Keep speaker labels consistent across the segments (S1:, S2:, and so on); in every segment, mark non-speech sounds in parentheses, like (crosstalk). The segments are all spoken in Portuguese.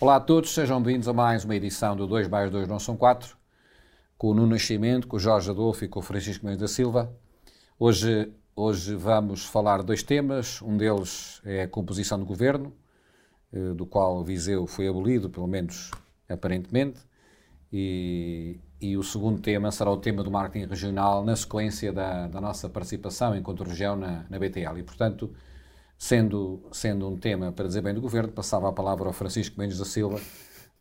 S1: Olá a todos, sejam bem-vindos a mais uma edição do 2 mais 2 não são 4, com o Nuno Nascimento, com o Jorge Adolfo e com o Francisco Mendes da Silva. Hoje, hoje vamos falar dois temas, um deles é a composição do governo, eh, do qual Viseu foi abolido, pelo menos aparentemente, e, e o segundo tema será o tema do marketing regional na sequência da, da nossa participação enquanto região na, na BTL. E, portanto, Sendo, sendo um tema para dizer bem do governo, passava a palavra ao Francisco Mendes da Silva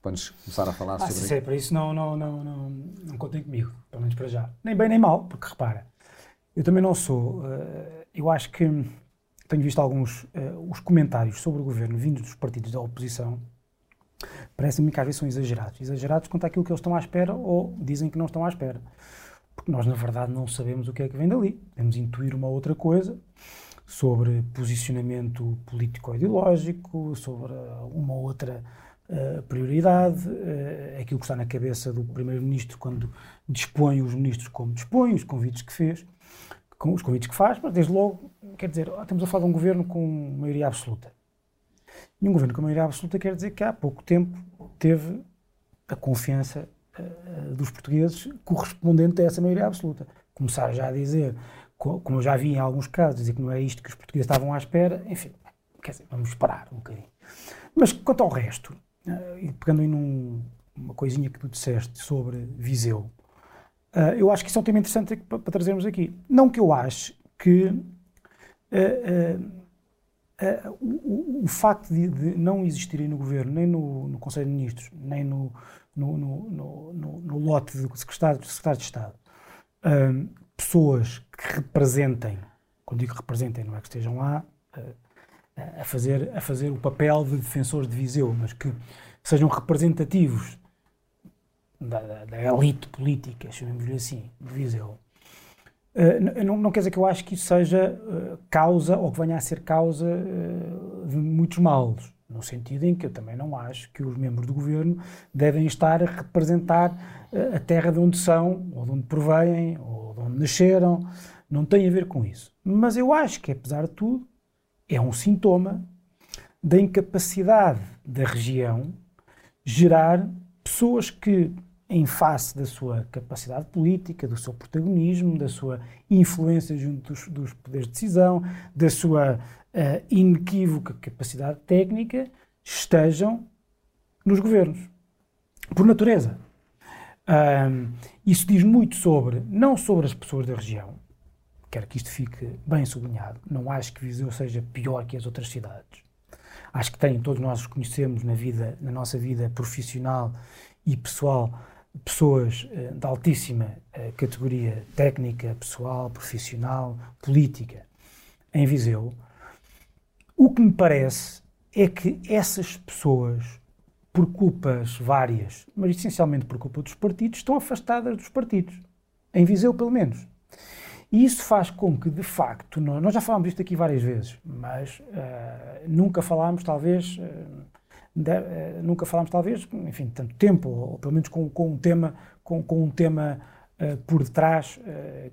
S1: para nos começar a falar
S2: ah,
S1: sobre
S2: é para isso, não, não, não, não, não contem comigo, pelo menos para já. Nem bem nem mal, porque repara, eu também não sou. Uh, eu acho que tenho visto alguns uh, os comentários sobre o governo vindos dos partidos da oposição parecem-me que às vezes são exagerados. Exagerados quanto àquilo que eles estão à espera ou dizem que não estão à espera. Porque nós, na verdade, não sabemos o que é que vem dali. Podemos intuir uma outra coisa sobre posicionamento político-ideológico, sobre uma outra uh, prioridade, uh, aquilo que está na cabeça do Primeiro-Ministro quando dispõe os ministros como dispõe, os convites que fez, com os convites que faz, mas desde logo, quer dizer, estamos a falar de um governo com maioria absoluta. E um governo com maioria absoluta quer dizer que há pouco tempo teve a confiança uh, dos portugueses correspondente a essa maioria absoluta. Começar já a dizer como já vi em alguns casos, dizer que não é isto que os portugueses estavam à espera, enfim, quer dizer, vamos esperar um bocadinho. Mas quanto ao resto, uh, e pegando aí numa coisinha que tu disseste sobre Viseu, uh, eu acho que isso é um tema interessante para, trazermos aqui. Não que eu ache que uh, o, o, facto de, de, não existirem no governo, nem no, no Conselho de Ministros, nem no, no, no, lote do secretário, secretário de Estado, pessoas que representem, quando digo representem, não é que estejam lá uh, a, fazer, a fazer o papel de defensores de Viseu, mas que sejam representativos da, da, da elite política, chamemos-lhe assim, de Viseu. Uh, não, não, quer dizer que eu acho que isso seja uh, causa ou que venha a ser causa de muitos males, no sentido em que eu também não acho que os membros do governo devem estar a representar a terra de onde são, ou de onde provêm, ou onde nasceram, não tem a ver com isso. Mas eu acho que, apesar de tudo, é um sintoma da incapacidade da região gerar pessoas que, em face da sua capacidade política, do seu protagonismo, da sua influência junto dos, dos poderes de decisão, da sua uh, inequívoca capacidade técnica, estejam nos governos. Por natureza. Um, isso diz muito sobre, não sobre as pessoas da região, quero que isto fique bem sublinhado, não acho que Viseu seja pior que as outras cidades. Acho que tem, todos nós conhecemos na vida, na nossa vida profissional e pessoal, pessoas uh, de altíssima uh, categoria técnica, pessoal, profissional, política em Viseu. O que me parece é que essas pessoas por culpas várias, mas essencialmente por culpa dos partidos, estão afastadas dos partidos. Em Viseu, pelo menos. E isso faz com que, de facto, nós, já falámos disto aqui várias vezes, mas uh, nunca falámos, talvez, uh, de, uh, nunca falámos, talvez, enfim, tanto tempo, ou pelo menos com, com um tema, com, com um tema por detrás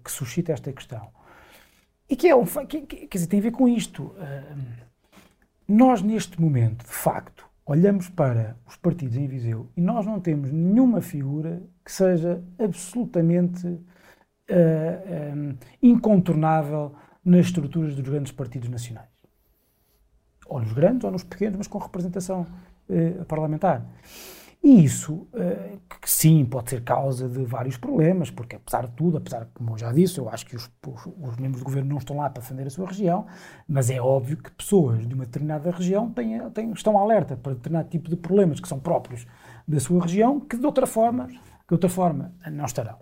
S2: que suscita esta questão. E que é um, que, que, quer dizer, tem a ver com isto. nós, neste momento, de facto, olhamos para os partidos em Viseu e nós não temos nenhuma figura que seja absolutamente uh, eh, um, eh, incontornável nas estruturas dos grandes partidos nacionais. Ou nos grandes ou nos pequenos, mas com representação uh, parlamentar. E isso, uh, que sim, pode ser causa de vários problemas, porque apesar de tudo, apesar, como eu já disse, eu acho que os, os, os, membros do governo não estão lá para defender a sua região, mas é óbvio que pessoas de uma determinada região têm, têm, estão alerta para determinado tipo de problemas que são próprios da sua região, que de outra forma, de outra forma não estarão.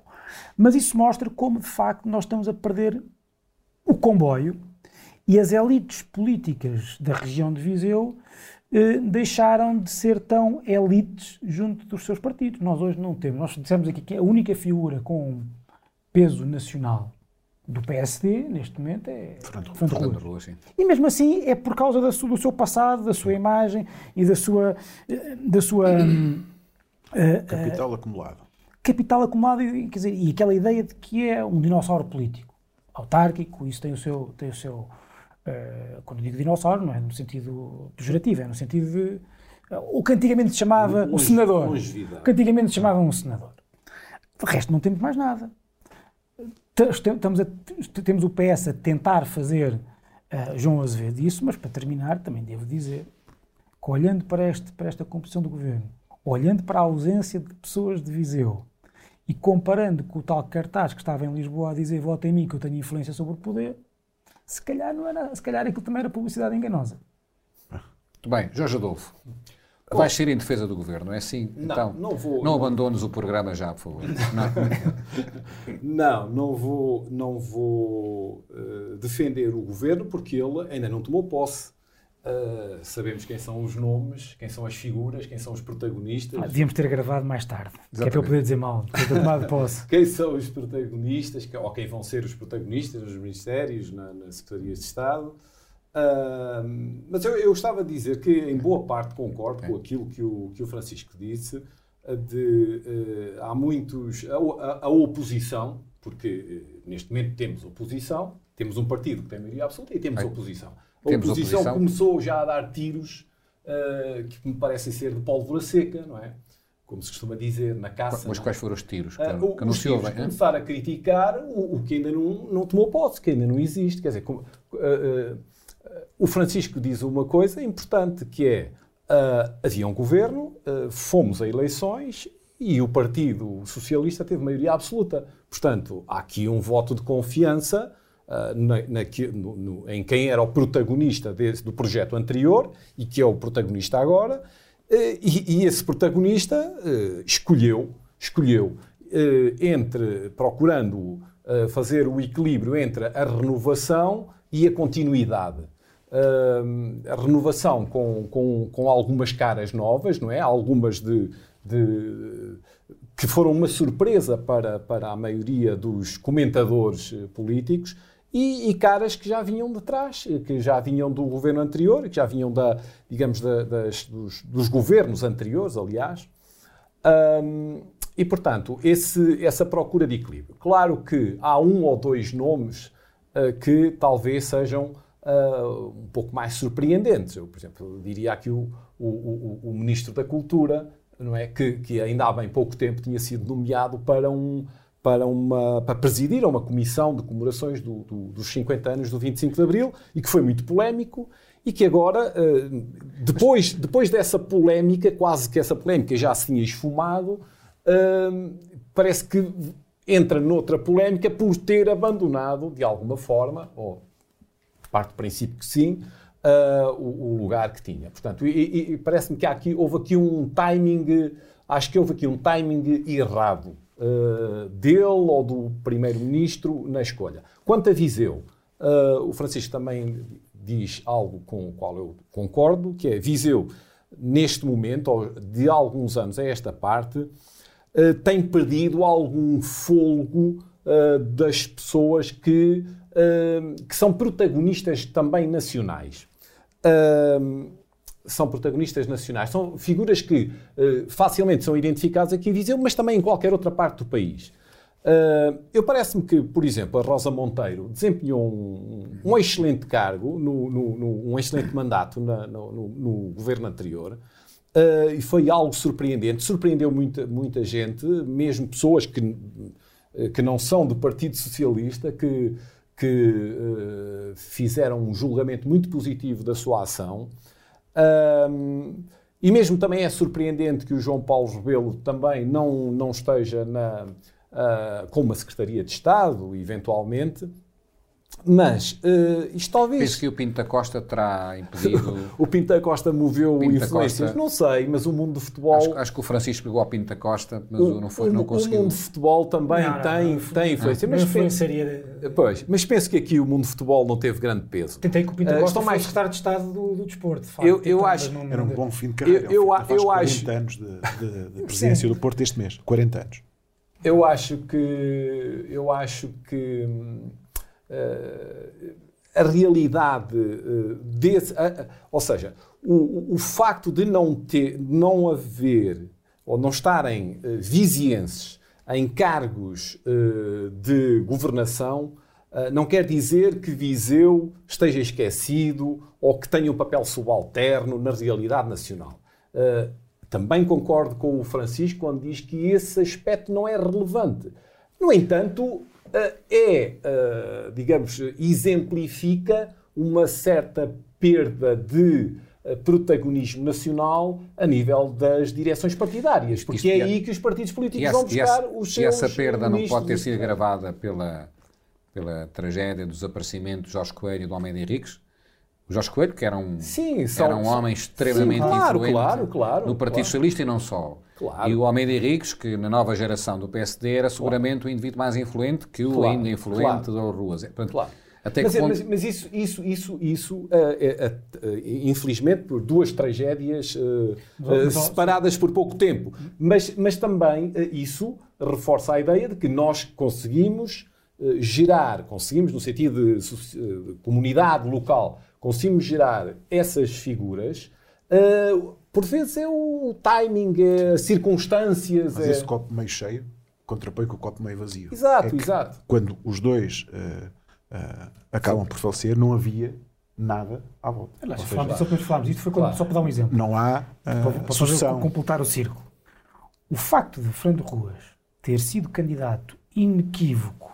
S2: Mas isso mostra como, de facto, nós estamos a perder o comboio e as elites políticas da região de Viseu eh, deixaram de ser tão elites junto dos seus partidos. Nós hoje não temos. Nós dissemos aqui que a única figura com peso nacional do PSD, neste momento, é
S1: Fernando, Fernando Rua.
S2: E mesmo assim é por causa da, do seu passado, da sua imagem e da sua... Eh, da sua
S3: uh, capital uh, acumulado.
S2: Capital acumulado, quer dizer, e aquela ideia de que é um dinossauro político, autárquico, isso tem o seu... Tem o seu Uh, quando digo dinossauro, não é no sentido pejorativo, é no sentido de o que antigamente se chamava o senador. O que antigamente se chamava um senador. De resto, não temos mais nada. Estamos a, temos o PS a tentar fazer uh, João Azevedo isso, mas para terminar, também devo dizer que olhando para, este, para esta composição do governo, olhando para a ausência de pessoas de Viseu e comparando com o tal cartaz que estava em Lisboa a dizer vota em mim que eu tenho influência sobre o poder, se calhar, não era, se calhar aquilo também era publicidade enganosa.
S1: Muito bem, Jorge Adolfo. Bom, Vais ser em defesa do governo, é assim?
S3: Não,
S1: então,
S3: não vou.
S1: Não abandones o programa já, por favor.
S3: Não, (laughs) não, não vou, não vou uh, defender o governo porque ele ainda não tomou posse. Uh, sabemos quem são os nomes, quem são as figuras, quem são os protagonistas.
S2: Ah, devíamos ter gravado mais tarde, Exatamente. que é para eu poder dizer mal, ter tomado posse. (laughs)
S3: quem são os protagonistas, ou quem vão ser os protagonistas nos ministérios, na, nas secretarias de Estado. Uh, mas eu, eu estava a dizer que, em boa parte, concordo okay. com aquilo que o, que o Francisco disse, de uh, há muitos. A, a, a, oposição, porque uh, neste momento temos oposição, temos um partido que tem maioria absoluta e temos é. oposição. A temos oposição, oposição, começou já a dar tiros uh, que me parecem ser de pólvora seca, não é? Como se costuma dizer, na caça.
S1: Mas quais foram os tiros? Que,
S3: uh, que os tiros bem, começar a criticar o, o, que ainda não, não tomou posse, que ainda não existe. Quer dizer, como, uh, o Francisco diz uma coisa importante, que é havia um governo, fomos a eleições e o Partido Socialista teve maioria absoluta. Portanto, há aqui um voto de confiança uh, na, na, no, no, em quem era o protagonista desse, do projeto anterior e que é o protagonista agora. E, e, esse protagonista escolheu, escolheu entre procurando fazer o equilíbrio entre a renovação e a continuidade a renovação com, com, com algumas caras novas, não é? Algumas de, de, que foram uma surpresa para, para a maioria dos comentadores eh, políticos e, e, caras que já vinham de trás, que já vinham do governo anterior, que já vinham da, digamos, da, das, dos, dos, governos anteriores, aliás. Um, e, portanto, esse, essa procura de equilíbrio. Claro que há um ou dois nomes uh, que talvez sejam uh, um pouco mais surpreendentes. Eu, por exemplo, diria aqui o, o, o, o, Ministro da Cultura, não é? Que, que, ainda há bem pouco tempo tinha sido nomeado para, um, para, uma, para presidir uma comissão de comemorações do, do, dos 50 anos do 25 de Abril e que foi muito polémico e que agora, ah, depois, depois dessa polémica, quase que essa polémica já se tinha esfumado, ah, parece que entra noutra polémica por ter abandonado, de alguma forma, ou parte do princípio que sim, o, o, lugar que tinha. Portanto, e, e parece-me que aqui, houve aqui um timing, acho que houve aqui um timing errado uh, dele ou do primeiro-ministro na escolha. Quanto a Viseu, uh, o Francisco também diz algo com o qual eu concordo, que é Viseu, neste momento, ou de alguns anos a esta parte, tem perdido algum folgo das pessoas que que são protagonistas também nacionais. Uh, são protagonistas nacionais, são figuras que uh, facilmente são identificadas aqui em Viseu, mas também em qualquer outra parte do país. Uh, eu parece-me que, por exemplo, a Rosa Monteiro desempenhou um, um excelente cargo, no, no, no, um excelente mandato na, no, governo anterior. Uh, e foi algo surpreendente, surpreendeu muita, muita gente, mesmo pessoas que, que não são do Partido Socialista, que que fizeram um julgamento muito positivo da sua ação. Um, e mesmo também é surpreendente que o João Paulo Rebelo também não, não esteja na, uh, com uma Secretaria de Estado, eventualmente, mas uh, isto talvez.
S1: Penso que o Pinto da Costa terá impedido. (laughs)
S3: o Pinto da Costa moveu Pinto influências. Costa... Não sei, mas o mundo do futebol.
S1: Acho, acho, que o Francisco pegou ao Pinto da Costa, mas o, não, foi, o, não conseguiu.
S3: O mundo do futebol também não, tem, não, tem influência.
S2: mas influenciaria.
S3: Pois, mas penso que aqui o mundo do futebol não teve grande peso.
S2: Tentei que o Pinto da uh, Costa mais secretário de Estado do, do desporto. De
S3: facto, eu, eu acho.
S4: Não, Era um bom fim de carreira. Eu, eu, eu, eu 40 acho... anos de, de, de presidência do Porto este mês. 40 anos.
S3: Eu acho que. Eu acho que. Uh, a realidade uh, desse. Uh, ou seja, o, o, facto de não, ter, não haver ou não estarem uh, vizienses em cargos de governação não quer dizer que Viseu esteja esquecido ou que tenha um papel subalterno na realidade nacional. Uh, também concordo com o Francisco quando diz que esse aspecto não é relevante. No entanto, uh, é, digamos, exemplifica uma certa perda de protagonismo nacional a nível das direções partidárias, porque Isto, é aí que os partidos políticos essa, vão buscar os seus
S1: E essa perda não pode ter sido agravada pela, pela tragédia do desaparecimento de Jorge Coelho e do Almeida Henriques? O Jorge Coelho, que era um, sim, era um homem extremamente sim, claro, influente
S3: claro, claro,
S1: no Partido. Socialista e não só. Claro. E o Almeida Henriques, que na nova geração do PSD era seguramente claro. o indivíduo mais influente que o ainda influente claro. da Ruas.
S3: Portanto, claro. Até mas, ponto... mas, mas, isso, isso, isso, isso uh, uh, uh, infelizmente, por duas tragédias separadas por pouco tempo. Mas, mas também isso reforça a ideia de que nós conseguimos gerar, conseguimos, no sentido de, de comunidade local, conseguimos gerar essas figuras. Por vezes é o timing, é circunstâncias.
S4: Mas
S3: é...
S4: esse copo meio cheio contrapõe com o copo meio vazio.
S3: Exato, é exato.
S4: Quando os dois uh, acabam por falecer, não havia nada à volta.
S2: Aliás, seja, falámos, só, falámos, isto foi quando, claro. só para dar um exemplo.
S4: Não há uh, para,
S2: completar o círculo. O facto de Fernando Ruas ter sido candidato inequívoco,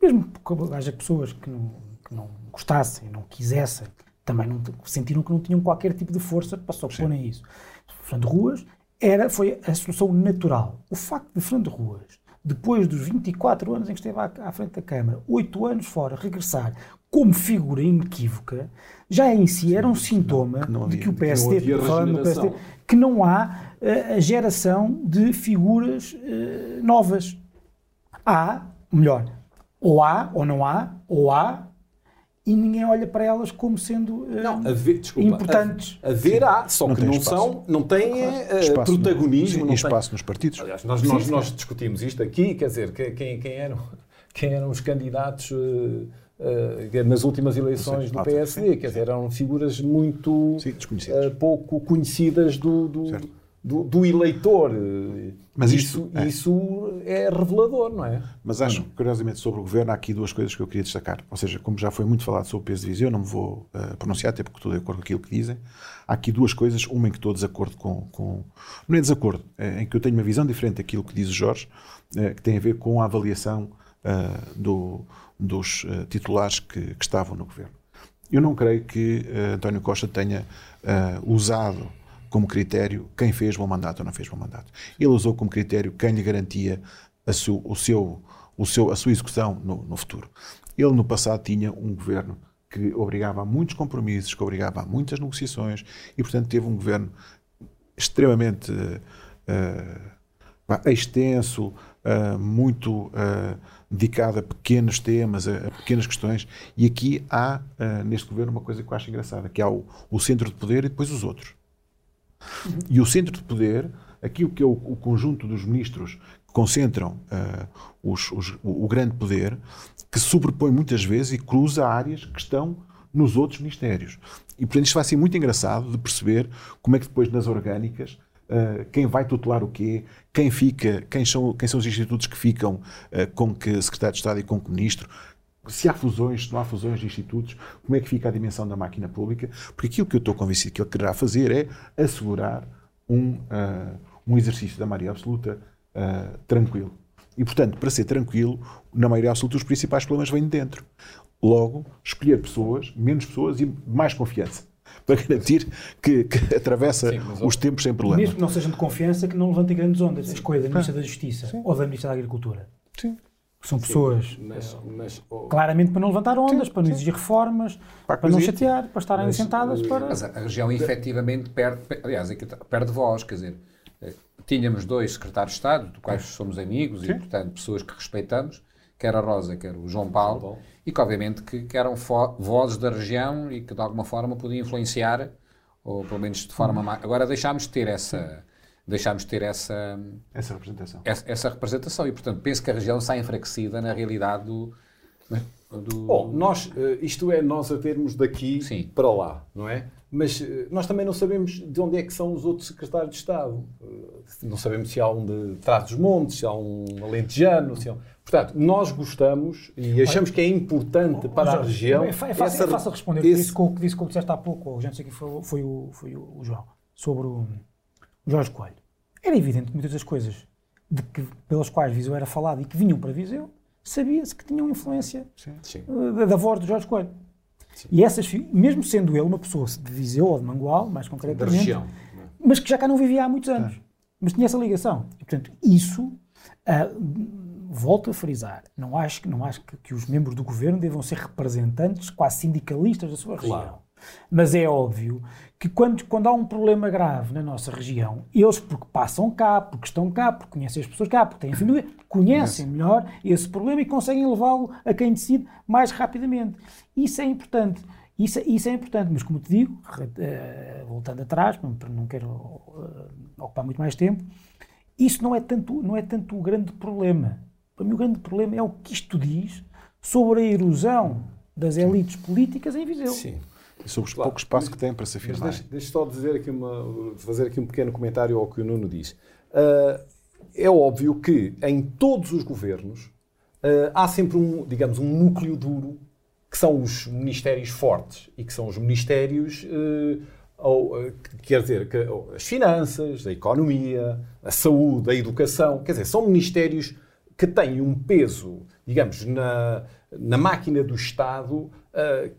S2: mesmo que haja pessoas que não, que não gostassem, não quisessem, também não, sentiram que não tinham qualquer tipo de força para se opor a isso. Fernando Ruas era, foi a solução natural. O facto de Fernando Ruas depois dos 24 anos em que esteve à, à frente da Câmara, 8 anos fora, regressar como figura inequívoca, já em si era um sintoma havia, de que o PSD, que não, PSD, que não há uh, a geração de figuras uh, novas. Há, melhor, ou há, ou não há, ou há, e ninguém olha para elas como sendo uh, não, haver, desculpa, importantes.
S3: Haver há, só não que não são, não têm uh, protagonismo.
S4: No,
S3: não
S4: espaço
S3: tem...
S4: nos partidos.
S3: Aliás, nós, sim, nós, sim. nós, discutimos isto aqui, quer dizer, quem, quem, eram, (laughs) quem eram os candidatos uh, nas últimas eleições do PSD, sim, quer dizer, eram figuras muito pouco conhecidas do, do do, do, eleitor. Mas isso, isso é. isso é revelador, não é?
S4: Mas acho, curiosamente, sobre o governo, há aqui duas coisas que eu queria destacar. Ou seja, como já foi muito falado sobre o peso de Viseu, não me vou uh, pronunciar, até porque estou de acordo com aquilo que dizem. Há aqui duas coisas, uma em que estou de desacordo com. com não é desacordo, é em que eu tenho uma visão diferente daquilo que diz o Jorge, uh, que tem a ver com a avaliação uh, do, dos titulares que, que, estavam no governo. Eu não creio que António Costa tenha usado como critério quem fez bom mandato ou não fez bom mandato. Ele usou como critério quem lhe garantia a, su, o seu, o seu, a sua execução no, no futuro. Ele, no passado, tinha um governo que obrigava a muitos compromissos, que obrigava a muitas negociações e, portanto, teve um governo extremamente uh, extenso, uh, muito uh, dedicado a pequenos temas, a, a, pequenas questões. E aqui há, neste governo, uma coisa que eu acho engraçada, que há o, o centro de poder e depois os outros. E o centro de poder, aquilo que é o, o conjunto dos ministros que concentram uh, os, os, o, grande poder, que sobrepõe muitas vezes e cruza áreas que estão nos outros ministérios. E, portanto, isto vai ser muito engraçado de perceber como é que depois nas orgânicas Uh, quem vai tutelar o quê, quem fica, quem são, quem são os institutos que ficam uh, com que secretário de Estado e com que ministro, se há fusões, se não há fusões de institutos, como é que fica a dimensão da máquina pública, porque aquilo que eu estou convencido que ele quererá fazer é assegurar um, uh, um exercício da maioria absoluta uh, tranquilo. E, portanto, para ser tranquilo, na maioria absoluta, os principais problemas vêm de dentro. Logo, escolher pessoas, menos pessoas e mais confiança. (laughs) Para garantir que, que atravessa Sim, os tempos sem problema.
S2: Mesmo que não sejam de confiança, que não levantem grandes ondas. A escolha da Ministra da Justiça Sim. ou da Ministra da Agricultura. Sim são pessoas Sim, mas, mas, oh, claramente para não levantar ondas, sim, para não exigir reformas, para, para não chatear, para estarem mas, sentadas para.
S1: Mas a região efetivamente perde, aliás, perde voz, quer dizer, eh, tínhamos dois secretários de Estado, de quais somos amigos sim. e, portanto, pessoas que respeitamos, quer a Rosa, quer o João Paulo, João Paulo. e que, obviamente, que, que eram vozes da região e que, de alguma forma, podiam influenciar, ou pelo menos de forma. Hum. Agora deixámos de ter essa deixámos de ter essa,
S4: essa representação.
S1: Essa, essa, representação. E, portanto, penso que a região está enfraquecida na realidade do.
S3: do... Bom, nós, eh, isto é nós a termos daqui Sim. para lá, não é? Mas eh, nós também não sabemos de onde é que são os outros secretários de Estado. Eh, não sabemos se há um de Trás-dos-Montes, se há um alentejano, se há um... Portanto, nós gostamos e achamos que é importante para a região...
S2: É, fácil, essa... é fácil responder esse... isso com o que disse, como disseste há pouco, ou gente, aqui foi, foi, o, foi o João, sobre o Jorge Coelho. Era evidente que muitas das coisas de que, pelas quais Viseu era falado e que vinham para Viseu, sabia-se que tinham influência
S3: Sim.
S2: da, da voz do Jorge Coelho. E essas, mesmo sendo ele uma pessoa de Viseu ou de Mangual, mais
S3: Da
S2: concretamente,
S3: região.
S2: mas que já cá não vivia há muitos anos. Mas tinha essa ligação. E, portanto, isso, ah, volto a frisar, não acho, que- não acho que, que os membros do governo devam ser representantes quase sindicalistas da sua
S3: Claro.
S2: região. Mas é óbvio que quando, quando há um problema grave na nossa região, eles, porque passam cá, porque estão cá, porque conhecem as pessoas cá, porque têm família, conhecem melhor esse problema e conseguem levá-lo a quem decide mais rapidamente. Isso é importante. Isso, isso é importante, mas como te digo, eh, voltando atrás, para não quero eh, ocupar muito mais tempo, isso não é, tanto, não é tanto o grande problema. Para mim, o grande problema é o que isto diz sobre a erosão das elites políticas em Viseu.
S3: Sim.
S4: E sobre o
S3: Claro.
S4: pouco espaço que tem para se afirmar.
S3: deixa, deixa só dizer aqui uma, fazer aqui um pequeno comentário ao que o Nuno diz. Ah, é óbvio que em todos os governos ah, há sempre um, digamos, um núcleo duro que são os ministérios fortes e que são os ministérios, eh, ou, eh, que- quer dizer, que, ou as finanças, a economia, a saúde, a educação, quer dizer, são ministérios que têm um peso, digamos, na, na máquina do Estado uh,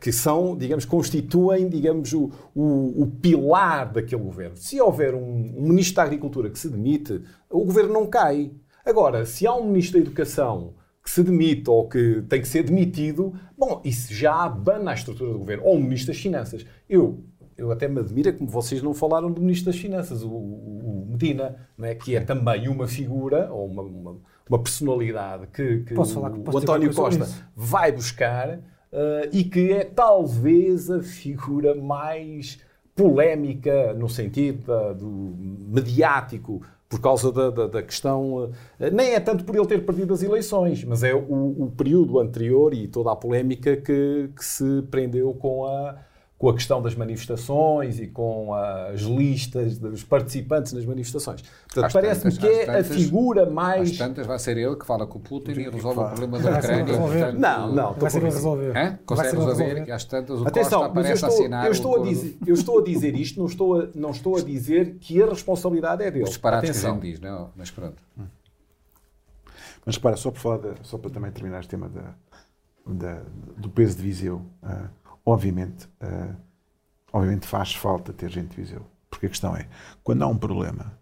S3: que são, digamos, constituem, digamos, o, o, o pilar daquele governo. Se houver um, um ministro da Agricultura que se demite, o governo não cai. Agora, se há um ministro da Educação que se demite ou que tem que ser demitido, bom, isso já abana a estrutura do governo. Ou um ministro das Finanças. Eu, eu até me admira como vocês não falaram do ministro das Finanças, o, o- o Medina, não é? que é também uma figura ou uma, uma, uma personalidade que, que
S2: Posso falar-
S3: o, o António Costa vai buscar eh, e que é talvez a figura mais polémica no sentido da- do mediático por causa da, da- da questão eh, nem é tanto por ele ter perdido as eleições mas é o, o período anterior e toda a polémica que, que se prendeu com a com a questão das manifestações e com as listas dos participantes nas manifestações. Portanto, parece-me
S1: tantas-
S3: que é
S1: às
S3: a
S1: tantas-
S3: figura mais...
S1: Às tantas vai ser ele que fala com o Putin e resolve o problema da Ucrânia. portanto,
S3: Não, não,
S2: Vai ser ele
S3: estou
S2: resolver.
S1: Hã? Consegue resolver
S2: resolver.
S1: e às tantas o
S3: Atenção,
S1: Costa
S3: mas eu
S1: aparece a
S3: estou,
S1: assinar
S3: eu,
S1: o
S3: estou a dizer, eu estou a dizer isto, não estou a, não estou a dizer que a responsabilidade é dele.
S1: Os disparates que a
S3: Atenção.
S1: gente diz, não? Mas pronto.
S4: Mas repara, só para, falar da- só para também terminar este tema da, da- do peso de Viseu, ah, obviamente, ah, obviamente faz falta ter gente de Viseu. Porque a questão é, quando há um problema,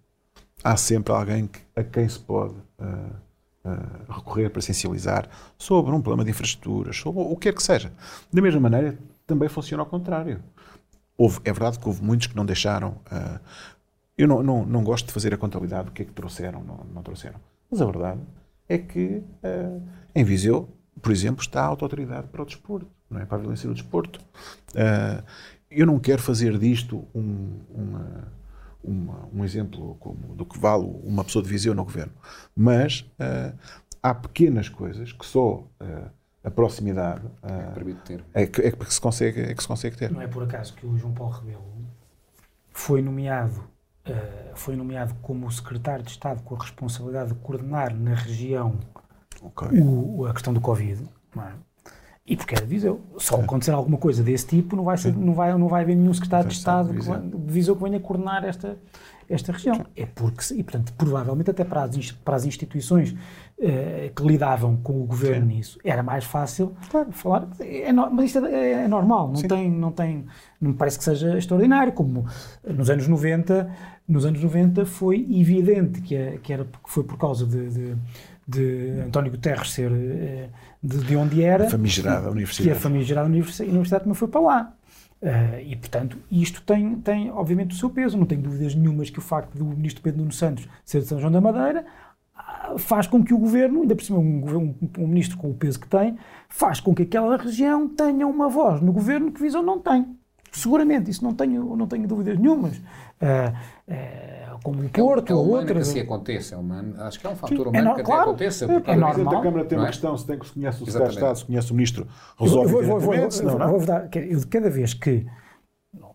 S4: há sempre alguém que- a quem se pode ah, ah, recorrer para sensibilizar sobre um problema de infraestruturas, sobre o que quer que seja. Da mesma maneira, também funciona ao contrário. Houve, é verdade que houve muitos que não deixaram. eu não, não, não gosto de fazer a contabilidade do que é que trouxeram, não, não trouxeram. Mas a verdade é que em Viseu, por exemplo, está a autoridade para o desporto, não é? para a violência do desporto. Ah, eu não quero fazer disto um, uma- uma- um exemplo como, do que vale uma pessoa de Viseu no governo, mas ah, há pequenas coisas que só ah, a proximidade
S1: ter.
S4: é que, é que se consegue, é que se consegue ter.
S2: Não é por acaso que o João Paulo Rebelo foi nomeado, foi nomeado como secretário de Estado com a responsabilidade de coordenar na região
S4: Ok.
S2: o- a questão do Covid. É? E porque era de Viseu. Só acontecer alguma coisa desse tipo, não vai, ser, não vai, não vai haver nenhum secretário de Estado
S4: de
S2: que
S4: Viseu.
S2: de Viseu que venha coordenar esta, esta região. É porque, e portanto, provavelmente até para as, para as instituições eh, que lidavam com o governo nisso, era mais fácil falar. É, no- mas isto é, é normal, não tem, não tem, não me parece que seja extraordinário, como nos anos 90, nos anos 90 foi evidente que, é- que era, que foi por causa de, de, de António Guterres ser eh, de, de onde era,
S4: Famigerada
S2: que a
S4: universidade.
S2: famigerada universidade, universidade também foi para lá. Eh, e, portanto, isto tem, tem, obviamente, o seu peso. Não tenho dúvidas nenhumas que o facto do ministro Pedro Nuno Santos ser de São João da Madeira ah, faz com que o governo, ainda por cima um, um, um ministro com o peso que tem, faz com que aquela região tenha uma voz no governo que Viseu não tem. Seguramente, isso não tenho, não tenho dúvidas nenhumas. Ah, ah, como o Porto
S1: é
S2: ou
S1: humano que
S2: outras.
S1: assim aconteça. É humano. Acho que é um fator
S2: é
S1: humano
S2: no-
S1: que até
S2: claro,
S1: aconteça.
S2: é- é normal.
S4: da Câmara tem uma
S1: é?
S4: questão, se tem que se conhece o secretário de. Estado, se conhece o ministro,
S2: Eu
S4: resolve
S2: vou- vou- vou-
S4: senão não.
S2: vou dar, eu de cada vez que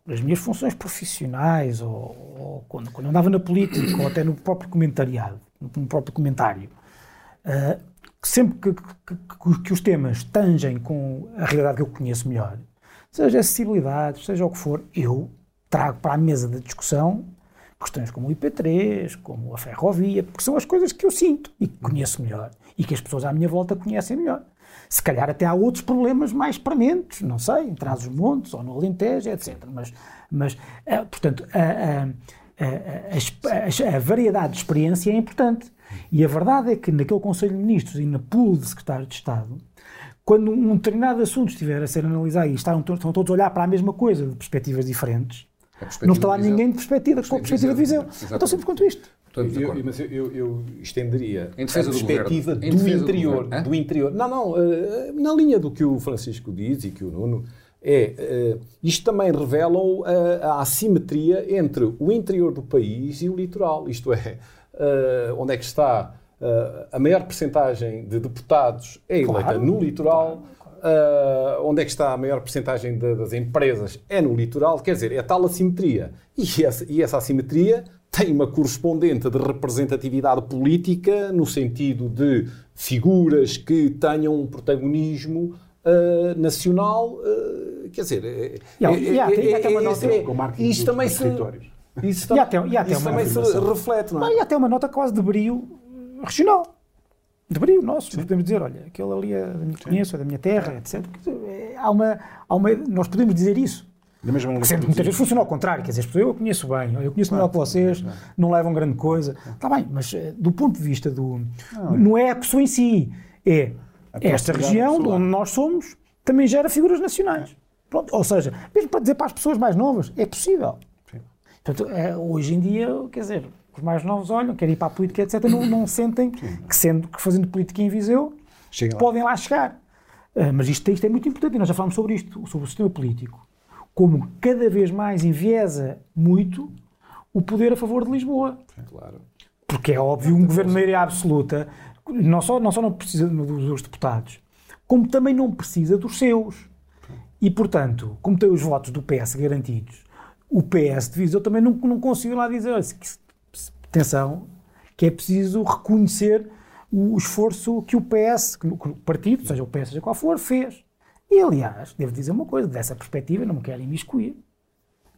S2: nas minhas funções profissionais ou, ou quando, quando andava na política ou até no próprio comentariado, no próprio comentário, que sempre que, que- que- que os temas tangem com a realidade que eu conheço melhor, seja acessibilidade, seja o que for, eu trago para a mesa da discussão questões como o IP3, como a ferrovia, porque são as coisas que eu sinto e que conheço melhor e que as pessoas à minha volta conhecem melhor. Se calhar até há outros problemas mais prementes, não sei, em Trás-os-Montes ou no Alentejo, etc. Mas, mas eh, portanto, a, a, a, a, variedade de experiência é importante. E a verdade é que naquele Conselho de Ministros e na pool de secretários de Estado, quando um determinado assunto estiver a ser analisado e estão, estão todos a olhar para a mesma coisa de perspectivas diferentes, não está lá ninguém de perspectiva, com a perspectiva de visão. Então, simples quanto isto.
S3: Eu, mas eu, eu, estenderia a perspectiva do, do interior. Do, do, interior. Não, não, uh, na linha do que o Francisco diz e que o Nuno, é, uh, isto também revela a, a, assimetria entre o interior do país e o litoral. Isto é, uh, onde é que está a maior percentagem de deputados é eleita claro, no litoral. Uh, onde é que está a maior percentagem das empresas é no litoral, quer dizer, é tal assimetria. E essa, e essa assimetria tem uma correspondente de representatividade política no sentido de figuras que tenham um protagonismo uh, nacional, uh, quer dizer,
S2: há, há, há até uma nota
S3: isto também se
S2: isso, e até, e até
S3: isso também se reflete, não é?
S2: e até uma nota quase de brio regional de brilho nosso, podemos dizer, olha, aquele ali é da minha, conheço, é da minha terra, etc. Há uma, há uma, nós podemos dizer isso. Da mesma maneira Sempre, muitas vezes funciona ao contrário, quer dizer, eu conheço bem, eu conheço melhor que vocês, não levam grande coisa. Está bem, mas eh, do ponto de vista do. Não, não é a pessoa em si, é esta região onde nós somos também gera figuras nacionais. Pronto, ou seja, mesmo para dizer para as pessoas mais novas, é possível. Sim. Portanto, é, hoje em dia, quer dizer, os mais novos olham, querem ir para a política, etc., não, não sentem que, sendo, que fazendo política em Viseu, Chega podem lá, chegar. Uh, mas isto, isto é muito importante, e nós já falamos sobre isto, sobre o sistema político. Como cada vez mais enviesa muito o poder a favor de Lisboa. Claro. Porque é óbvio, um governo de maioria absoluta não só, não só não precisa dos deputados, como também não precisa dos seus. E, portanto, como tem os votos do PS garantidos, o PS de Viseu também não, não conseguiu lá dizer atenção, que é preciso reconhecer o esforço que o PS, que o partido, seja o PS, seja qual for, fez. E, aliás, devo dizer uma coisa, dessa perspectiva, não me quero imiscuir,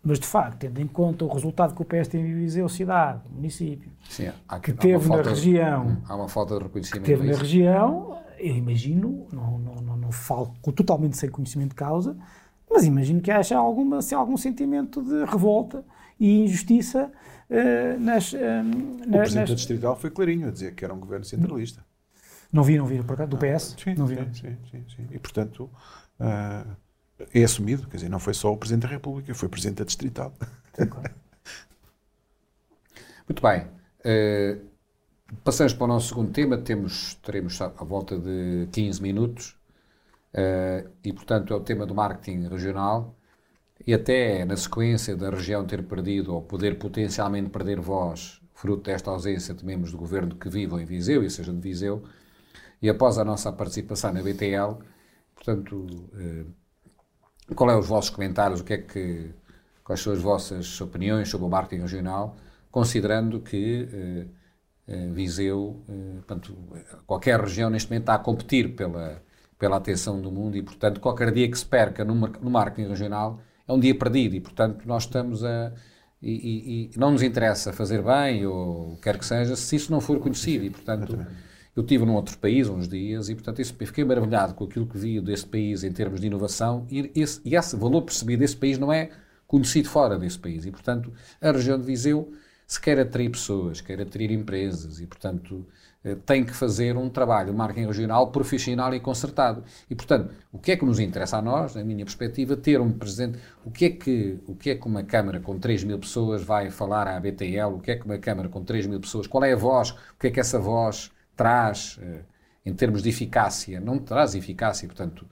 S2: mas, de facto, tendo em conta o resultado que o PS tem em Viseu cidade, município, Sim, há, que teve na região...
S1: De, há uma falta de reconhecimento.
S2: Que teve na região, eu imagino, não, não, não, não falo totalmente sem conhecimento de causa, mas imagino que haja alguma, assim, algum sentimento de revolta e injustiça nas, uh,
S4: O Presidente nas... Distrital foi clarinho a dizer que era um governo centralista.
S2: Não vi, não vi, por acaso, do PS?
S4: Sim,
S2: não
S4: vi. Sim, sim, sim, E, portanto, uh, é assumido, quer dizer, não foi só o Presidente da República, foi o Presidente da Distrital. Sim, claro. (laughs)
S1: Muito bem. Uh, passamos para o nosso segundo tema, temos, teremos à volta de 15 minutos, uh, e, portanto, é o tema do marketing regional e até na sequência da região ter perdido ou poder potencialmente perder voz, fruto desta ausência de membros do governo que vivam em Viseu e sejam de Viseu, e após a nossa participação na BTL, portanto, eh, qual é os vossos comentários, o que é que, quais são as vossas opiniões sobre o marketing regional, considerando que eh, eh, Viseu, portanto, qualquer região neste momento está a competir pela, pela atenção do mundo e, portanto, qualquer dia que se perca no, no marketing regional é um dia perdido e, portanto, nós estamos a. E, e, e, não nos interessa fazer bem ou quer que seja se isso não for conhecido. E, portanto, eu estive num outro país uns dias e, portanto, isso, fiquei maravilhado com aquilo que vi desse país em termos de inovação e esse, e esse valor percebido desse país não é conhecido fora desse país. E, portanto, a região de Viseu, se quer atrair pessoas, quer atrair empresas e, portanto, tem que fazer um trabalho de marketing regional profissional e concertado. E, portanto, o que é que nos interessa a nós, na minha perspectiva, ter um presidente. O que é que, o que, é que uma Câmara com 3 mil pessoas vai falar à BTL? O que é que uma Câmara com 3 mil pessoas. Qual é a voz? O que é que essa voz traz eh, em termos de eficácia? Não traz eficácia, portanto.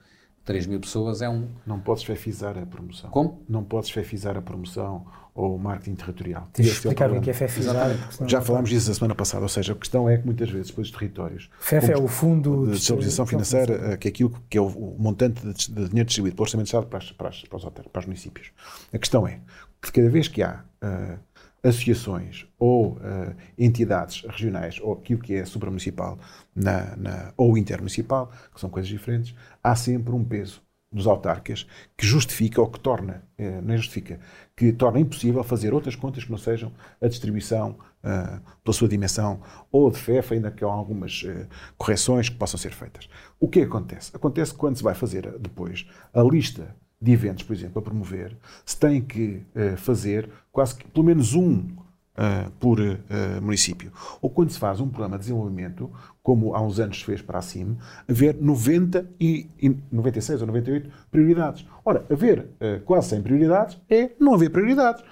S1: 3 mil pessoas é um.
S4: Não podes fefizar a promoção.
S1: Como?
S4: Não podes fefizar a promoção ou marketing territorial.
S2: Tens de explicar o que é FEFizar.
S4: Já falámos disso a semana passada, ou seja, a questão é que muitas vezes depois os territórios...
S2: FEF é o Fundo
S4: de Estabilização Financeira, que é aquilo que é o, montante de, dinheiro distribuído pelo Orçamento de Estado para, as, para, as, para, os, para os municípios. A questão é que cada vez que há uh, associações ou uh, entidades regionais ou aquilo que é supramunicipal na, na, ou intermunicipal, que são coisas diferentes, há sempre um peso dos autarcas que justifica ou que torna, eh, não é justifica, que torna impossível fazer outras contas que não sejam a distribuição uh, pela sua dimensão ou de FEF, ainda que há algumas uh, correções que possam ser feitas. O que acontece? Acontece que quando se vai fazer depois a lista de eventos, por exemplo, a promover, se tem que uh, fazer quase que pelo menos um uh, por uh, município. Ou quando se faz um programa de desenvolvimento, como há uns anos se fez para a CIM, haver 90 e, e 96 ou 98 prioridades. Ora, haver uh, quase 100 prioridades é não haver prioridades.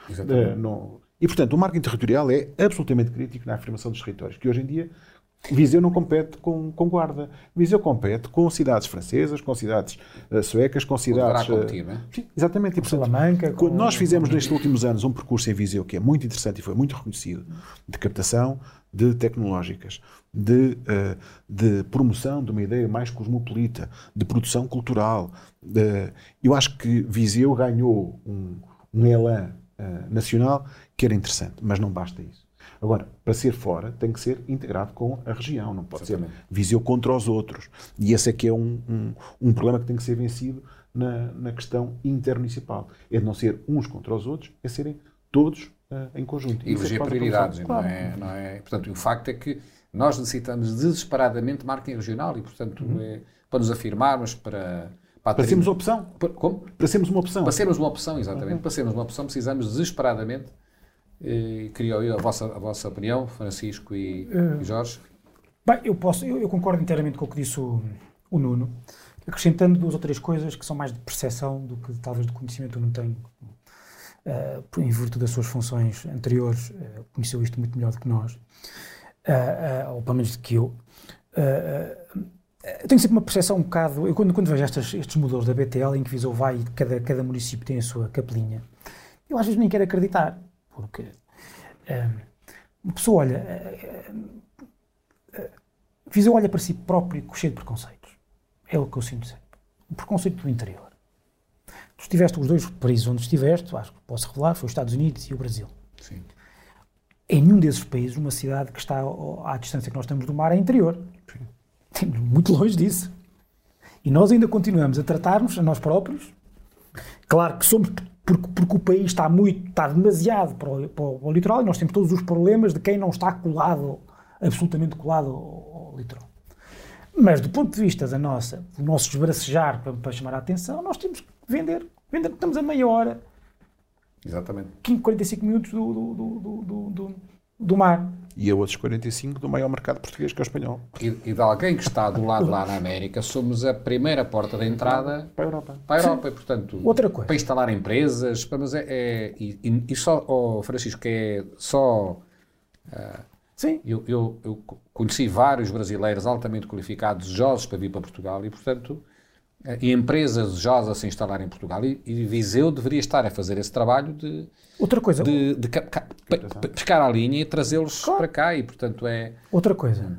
S4: Não... E, portanto, o marketing territorial é absolutamente crítico na afirmação dos territórios, que hoje em dia Viseu não compete com, com Guarda. Viseu compete com cidades francesas, com cidades uh, suecas, com cidades.
S1: Competir, uh,
S4: sim, exatamente. E, portanto, Salamanca, quando nós fizemos nestes últimos anos um percurso em Viseu que é muito interessante e foi muito reconhecido, de captação de tecnológicas, de, uh, de promoção de uma ideia mais cosmopolita, de produção cultural. De, eu acho que Viseu ganhou um, um elan nacional que era interessante, mas não basta isso. Agora, para ser fora, tem que ser integrado com a região, não pode Exatamente. ser Viseu contra os outros. E esse é que é um, um, um problema que tem que ser vencido na, na questão intermunicipal. É de não ser uns contra os outros, é serem todos uh, em conjunto.
S1: E eleger é prioridades, não, claro. é, não é? Portanto, o facto é que nós necessitamos desesperadamente de marketing regional e, portanto, uhum. é, para nos afirmarmos, para...
S4: Para, para sermos opção.
S1: Como?
S4: Para sermos uma opção.
S1: Para sermos uma opção, exatamente. Uhum. Para sermos uma opção, precisamos desesperadamente e queria ouvir a vossa, a vossa opinião, Francisco e, uh, e Jorge.
S2: Bem, eu, posso, eu, eu, concordo inteiramente com o que disse o, o, Nuno, acrescentando duas ou três coisas que são mais de percepção do que talvez de conhecimento eu não tenho. Uh, em virtude das suas funções anteriores, uh, conheceu isto muito melhor do que nós, uh, ou pelo menos do que eu. eu tenho sempre uma percepção um bocado. Eu, quando, quando vejo estas, estes modelos da BTL, em que Viseu vai e cada, cada município tem a sua capelinha, eu às vezes nem quero acreditar. Porque uh, uma pessoa olha. Uh, Viseu olha para si próprio cheio de preconceitos. É o que eu sinto sempre. O preconceito do interior. Tu estiveste, os dois países onde estiveste, acho que posso revelar, foi os Estados Unidos e o Brasil.
S1: Sim.
S2: Em nenhum desses países, uma cidade que está à distância que nós estamos do mar é interior. Estamos muito longe disso. E nós ainda continuamos a tratar-nos a nós próprios. Claro que somos porque, porque o país está muito, está demasiado para o, para o, litoral e nós temos todos os problemas de quem não está colado, absolutamente colado ao, ao litoral. Mas do ponto de vista da nossa, do nosso esbracejar para, para chamar a atenção, nós temos que vender. vender estamos a meia hora.
S1: Exatamente.
S2: 15, 45 minutos do, do, do, do, do mar
S4: e a outros 45 do maior mercado português, que é o espanhol.
S1: E, e de alguém que está do lado lá na América, somos a primeira porta de entrada
S4: para a Europa.
S1: Para a Europa, e, portanto,
S2: Outra coisa.
S1: para instalar empresas, mas é, é e, e, só, oh, Francisco, é só... Uh,
S2: Sim.
S1: Eu, eu, eu, conheci vários brasileiros altamente qualificados, desejosos para vir para Portugal e, portanto, e empresas desejosas a se instalar em Portugal. E, e Viseu deveria estar a fazer esse trabalho de
S2: Outra coisa.
S1: De, de, de pescar a linha e trazê-los claro. para cá e, portanto, é...
S2: Outra coisa.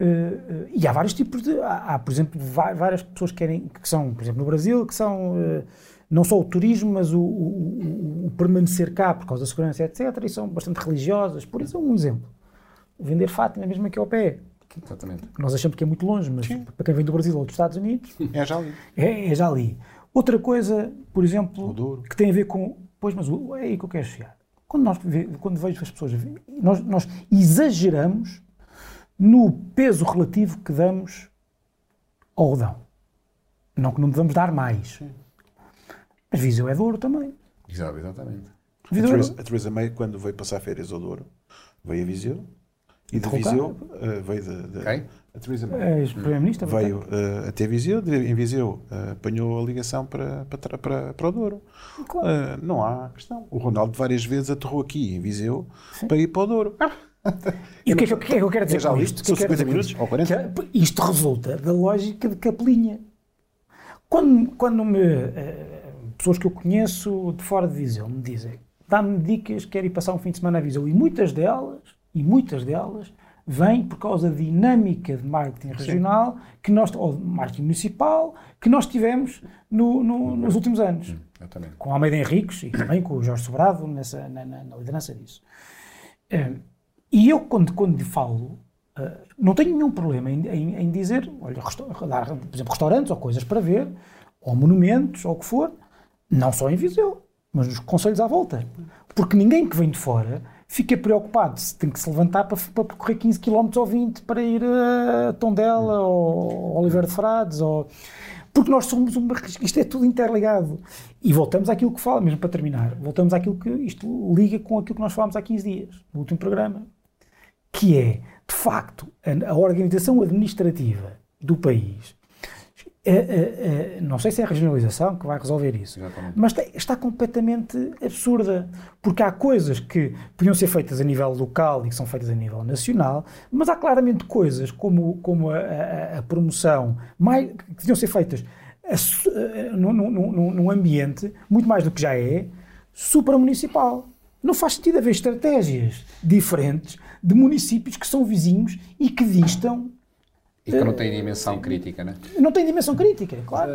S2: Uh, uh, e há vários tipos de... Há, há, por exemplo, várias pessoas que querem... Que são, por exemplo, no Brasil, que são... Uh, não só o turismo, mas o, o, o, o, permanecer cá por causa da segurança, etc. E são bastante religiosas. Por isso é um exemplo. Vender Fátima, mesmo aqui ao pé.
S1: Exatamente.
S2: Nós achamos que é muito longe, mas Sim. para quem vem do Brasil ou dos Estados Unidos...
S4: É já ali.
S2: É, é já ali. Outra coisa, por exemplo, que tem a ver com Pois, mas é aí que eu quero chegar. Quando, nós, quando vejo as pessoas, nós, nós exageramos no peso relativo que damos ao rodão. Não que não devemos dar mais. Mas Viseu é Douro também.
S1: Exatamente.
S4: A Teresa, a Teresa May, quando veio passar férias ao Douro, veio a Viseu e de Viseu uh, veio de, de
S1: Quem?
S4: a Teresa
S2: May. É, Primeira-Ministra.
S4: Veio uh, até Viseu, de, em Viseu uh, apanhou a ligação para, para, para, para o Douro. Claro. Uh, não há questão. O Ronaldo várias vezes aterrou aqui em Viseu Sim. para ir para o Douro.
S2: E o que, é que, que, é que eu quero dizer
S4: já
S2: com isto?
S4: São 50 minutos ou 40?
S2: Que, isto resulta da lógica de capelinha. Quando, quando me, pessoas que eu conheço de fora de Viseu me dizem dá-me dicas, quero ir passar um fim de semana a Viseu, e muitas delas e muitas delas vêm por causa da dinâmica de marketing regional, que nós, ou marketing municipal, que nós tivemos no, no, nos últimos anos.
S1: Hum,
S2: com Almeida Henriques e também com o Jorge Sobrado nessa, na, na, na liderança disso. Uh, e eu, quando, quando falo, uh, não tenho nenhum problema em, em, em dizer, olha, dar, por exemplo, restaurantes ou coisas para ver, ou monumentos, ou o que for, não só em Viseu, mas nos conselhos à volta. Porque ninguém que vem de fora fica preocupado se tem que se levantar para, para percorrer 15 km ou 20 para ir a Tondela ou Oliveira de Frades ou... Porque nós somos uma... Isto é tudo interligado. E voltamos àquilo que fala, mesmo para terminar, voltamos àquilo que isto liga com aquilo que nós falámos há 15 dias, no último programa, que é, de facto, a, a organização administrativa do país é, é, é, não sei se é a regionalização que vai resolver isso, Exatamente. mas está, está, completamente absurda, porque há coisas que podiam ser feitas a nível local e que são feitas a nível nacional, mas há claramente coisas como, como a, a, a promoção mais, que deviam ser feitas num, num, num ambiente muito mais do que já é supramunicipal. Não faz sentido haver estratégias diferentes de municípios que são vizinhos e que distam
S1: e que não tem dimensão crítica, né?
S2: Não tem dimensão crítica, claro.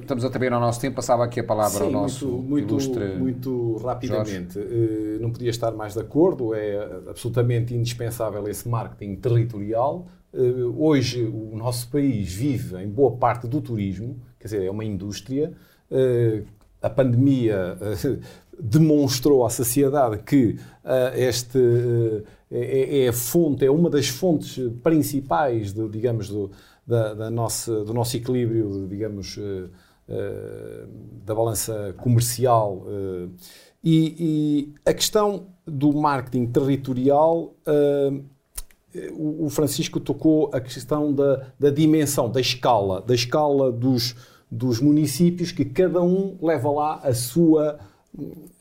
S1: Estamos a terminar o nosso tempo, passava aqui a palavra
S3: Sim,
S1: ao nosso
S3: muito,
S1: ilustre
S3: Muito rapidamente, Jorge. não podia estar mais de acordo, é absolutamente indispensável esse marketing territorial. Hoje o nosso país vive em boa parte do turismo, quer dizer, é uma indústria. A pandemia demonstrou à sociedade que este é, é, a fonte, é uma das fontes principais, de, digamos, do, da, da nossa, do nosso equilíbrio, digamos, uh, uh, da balança comercial. Uh, e, e, a questão do marketing territorial, o, o, Francisco tocou a questão da, da dimensão, da escala, da escala dos, dos municípios que cada um leva lá a sua,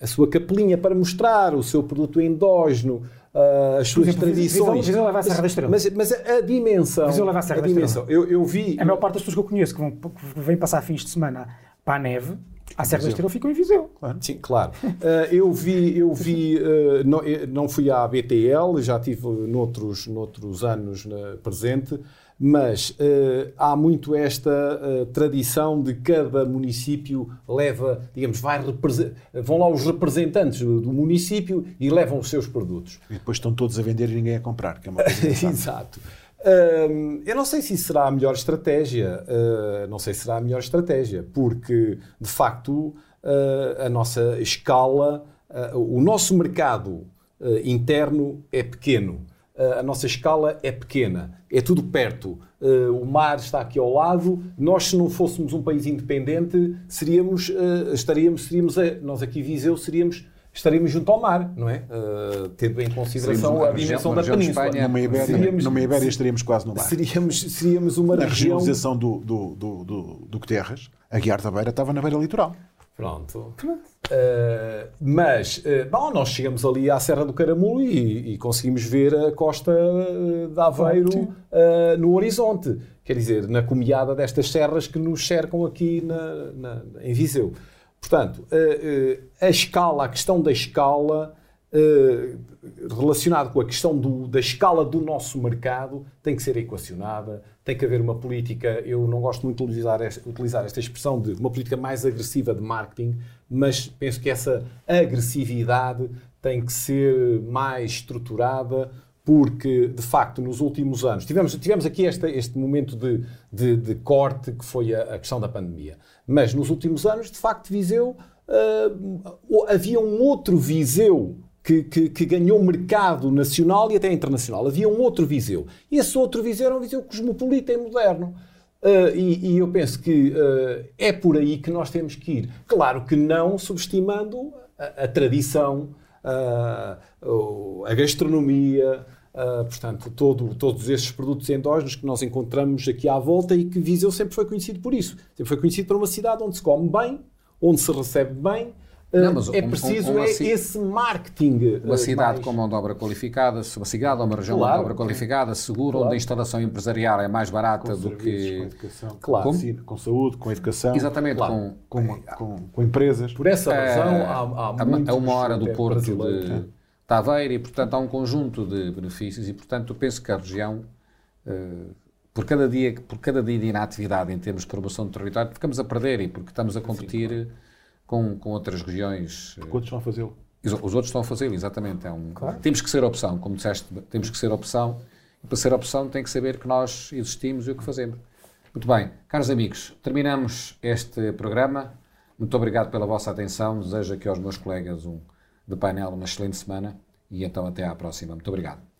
S3: a sua capelinha para mostrar o seu produto endógeno, uh, as suas exemplo, tradições.
S2: Viseu leva a Serra da Estrela.
S3: Mas, mas a, a dimensão.
S2: Viseu leva a Serra
S3: a dimensão. Eu, eu vi.
S2: A maior parte das pessoas que eu conheço que, vão, que vêm passar fins de semana para a neve. A Serra da Estrela ficou em Viseu.
S3: Claro. Sim, claro. Uh, (laughs) eu vi, eu vi uh, não, não fui à BTL, já tive noutros, noutros anos uh, presente, mas uh, há muito esta uh, tradição de cada município leva, digamos, vai vão lá os representantes do, município e levam os seus produtos.
S4: E depois estão todos a vender e ninguém a comprar, que é uma coisa (laughs)
S3: Exato. Uh, eu não sei se isso será a melhor estratégia, não sei se será a melhor estratégia, porque, de facto, a nossa escala, o nosso mercado interno é pequeno a nossa escala é pequena, é tudo perto. Uh, o mar está aqui ao lado. Nós, se não fôssemos um país independente, seríamos, uh, estaríamos, seríamos nós aqui Viseu seríamos estaríamos junto ao mar, não é? Uh, tendo em consideração a dimensão da península.
S4: Espanha, numa Ibéria, seríamos, numa Ibéria estaríamos quase no mar.
S3: Seríamos, seríamos uma
S4: na
S3: região...
S4: Na regionalização do, do, do, do, do Guterres, a Guiar da Beira estava na beira litoral.
S3: Pronto. Uh, mas, uh, bom, nós chegamos ali à Serra do Caramulo e, e conseguimos ver a costa de Aveiro no horizonte. Quer dizer, na comiada destas serras que nos cercam aqui na, na, em Viseu. Portanto, a escala, a questão da escala relacionado com a questão do, da escala do nosso mercado tem que ser equacionada, tem que haver uma política, eu não gosto muito de utilizar esta, utilizar esta expressão de uma política mais agressiva de marketing, mas penso que essa agressividade tem que ser mais estruturada, porque de facto nos últimos anos tivemos, tivemos aqui este, este momento de, de, de corte que foi a, a, questão da pandemia, mas nos últimos anos de facto Viseu uh, havia um outro Viseu que, que, que, ganhou mercado nacional e até internacional. Havia um outro Viseu. E esse outro Viseu era um Viseu cosmopolita e moderno. Uh, e, e, eu penso que uh, é por aí que nós temos que ir. Claro que não subestimando a, a tradição, uh, a gastronomia, portanto, todo, todos esses produtos endógenos que nós encontramos aqui à volta e que Viseu sempre foi conhecido por isso. Sempre foi conhecido por uma cidade onde se come bem, onde se recebe bem não, é preciso um, um, é esse marketing.
S1: Uma cidade mais... com mão de obra qualificada, uma cidade ou uma região claro, com mão de obra qualificada, segura, claro. onde a instalação empresarial é mais barata
S4: com
S1: do que.
S4: Com educação, claro. Com, com saúde, com educação.
S1: Exatamente,
S4: claro. com, com, com, empresas.
S3: Por essa razão, é, há, há
S1: a, uma hora do Porto de Taveira e, portanto, há um conjunto de benefícios e, portanto, eu penso que a região. Uh, por cada dia, por cada dia de inatividade em termos de promoção do território, ficamos a perder e porque estamos a competir Sim, com, com outras regiões.
S4: Porque outros estão a fazê-lo.
S1: Os outros estão a fazê-lo, exatamente. É um, claro. Temos que ser opção, como disseste, temos que ser opção. E para ser opção tem que saber que nós existimos e o que fazemos. Muito bem, caros amigos, terminamos este programa. Muito obrigado pela vossa atenção. Desejo aqui aos meus colegas um, de painel uma excelente semana e então até à próxima. Muito obrigado.